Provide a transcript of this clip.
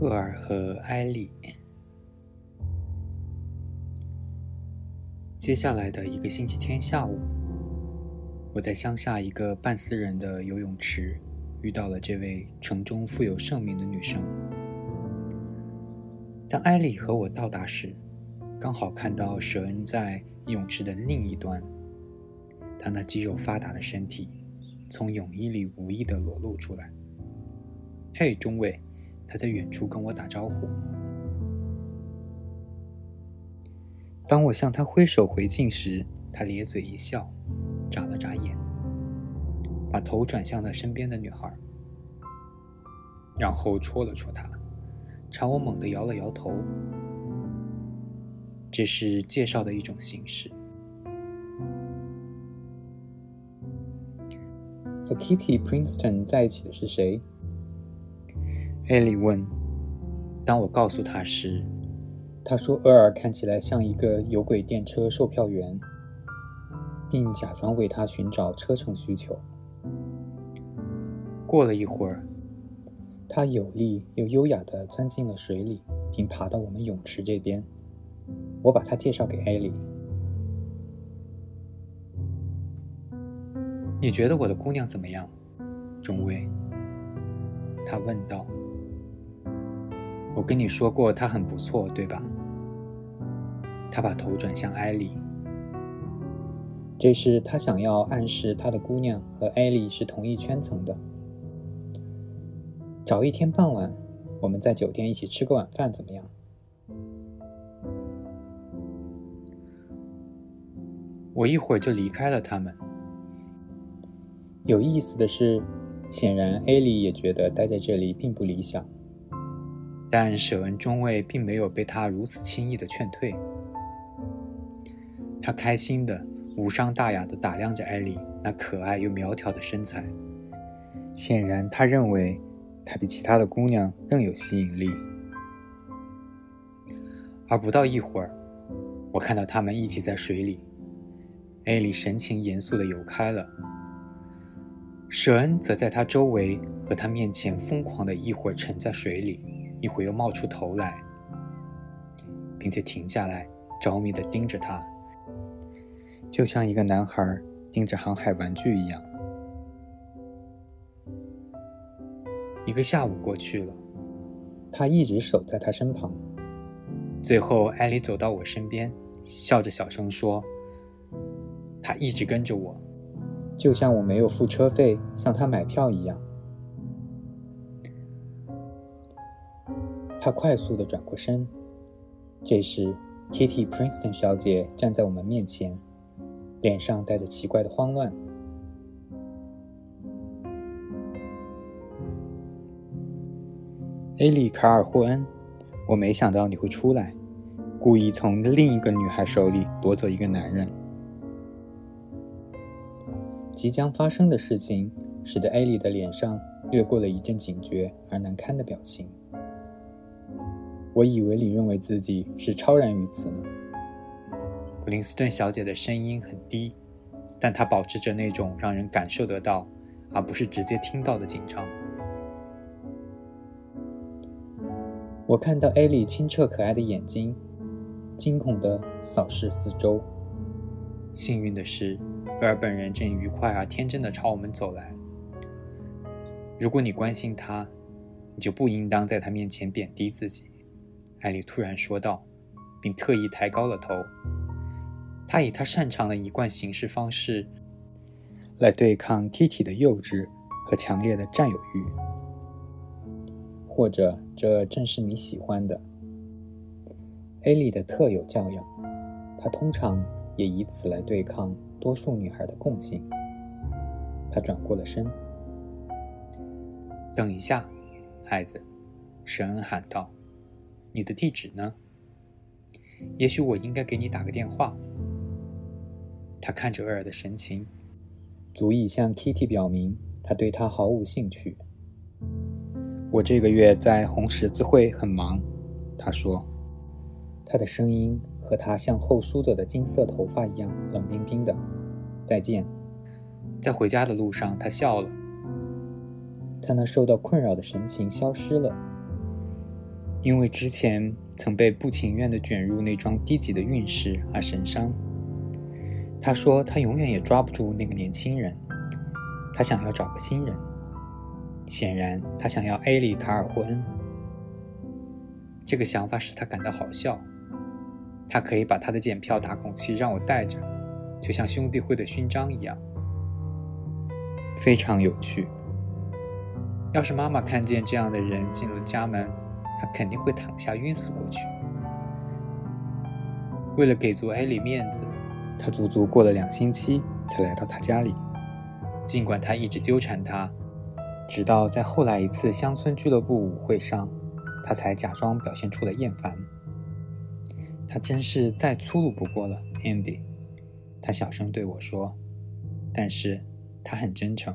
厄尔和埃利。接下来的一个星期天下午，我在乡下一个半私人的游泳池遇到了这位城中富有盛名的女生。当埃利和我到达时，刚好看到舍恩在泳池的另一端，他那肌肉发达的身体从泳衣里无意地裸露出来。嘿，中尉，他在远处跟我打招呼。当我向他挥手回敬时，他咧嘴一笑，眨了眨眼，把头转向了身边的女孩，然后戳了戳她，朝我猛地摇了摇头。这是介绍的一种形式。和 Kitty Princeton 在一起的是谁？艾莉问。当我告诉他时，他说：“厄尔看起来像一个有轨电车售票员，并假装为他寻找车程需求。”过了一会儿，他有力又优雅地钻进了水里，并爬到我们泳池这边。我把他介绍给艾莉。你觉得我的姑娘怎么样，中尉？他问道。我跟你说过他很不错，对吧？他把头转向艾莉。这是他想要暗示他的姑娘和艾莉是同一圈层的。找一天傍晚，我们在酒店一起吃个晚饭，怎么样？我一会儿就离开了他们。有意思的是，显然艾莉也觉得待在这里并不理想。但舍恩中尉并没有被他如此轻易的劝退。他开心的、无伤大雅的打量着艾莉那可爱又苗条的身材，显然他认为她比其他的姑娘更有吸引力。而不到一会儿，我看到他们一起在水里，艾莉神情严肃的游开了，舍恩则在他周围和他面前疯狂的一会儿沉在水里。一会又冒出头来，并且停下来，着迷地盯着他，就像一个男孩盯着航海玩具一样。一个下午过去了，他一直守在他身旁。最后，艾莉走到我身边，笑着小声说：“他一直跟着我，就像我没有付车费向他买票一样。”他快速地转过身，这时，Kitty Princeton 小姐站在我们面前，脸上带着奇怪的慌乱。艾莉·卡尔霍恩，我没想到你会出来，故意从另一个女孩手里夺走一个男人。即将发生的事情使得艾莉的脸上掠过了一阵警觉而难堪的表情。我以为你认为自己是超然于此呢。普林斯顿小姐的声音很低，但她保持着那种让人感受得到，而不是直接听到的紧张。我看到艾莉清澈可爱的眼睛，惊恐地扫视四周。幸运的是，厄尔本人正愉快而天真地朝我们走来。如果你关心他，你就不应当在他面前贬低自己。艾莉突然说道，并特意抬高了头。她以她擅长的一贯行事方式，来对抗 Kitty 的幼稚和强烈的占有欲。或者，这正是你喜欢的。艾莉的特有教养，她通常也以此来对抗多数女孩的共性。她转过了身。等一下，孩子，神恩喊道。你的地址呢？也许我应该给你打个电话。他看着厄尔的神情，足以向 Kitty 表明他对他毫无兴趣。我这个月在红十字会很忙，他说。他的声音和他向后梳着的金色头发一样冷冰冰的。再见。在回家的路上，他笑了。他那受到困扰的神情消失了。因为之前曾被不情愿地卷入那桩低级的运势而神伤。他说他永远也抓不住那个年轻人，他想要找个新人。显然，他想要艾莉·卡尔霍恩。这个想法使他感到好笑。他可以把他的检票打孔器让我带着，就像兄弟会的勋章一样，非常有趣。要是妈妈看见这样的人进了家门，他肯定会躺下晕死过去。为了给足艾莉面子，他足足过了两星期才来到她家里，尽管他一直纠缠她，直到在后来一次乡村俱乐部舞会上，他才假装表现出了厌烦。他真是再粗鲁不过了，Andy。他小声对我说，但是他很真诚。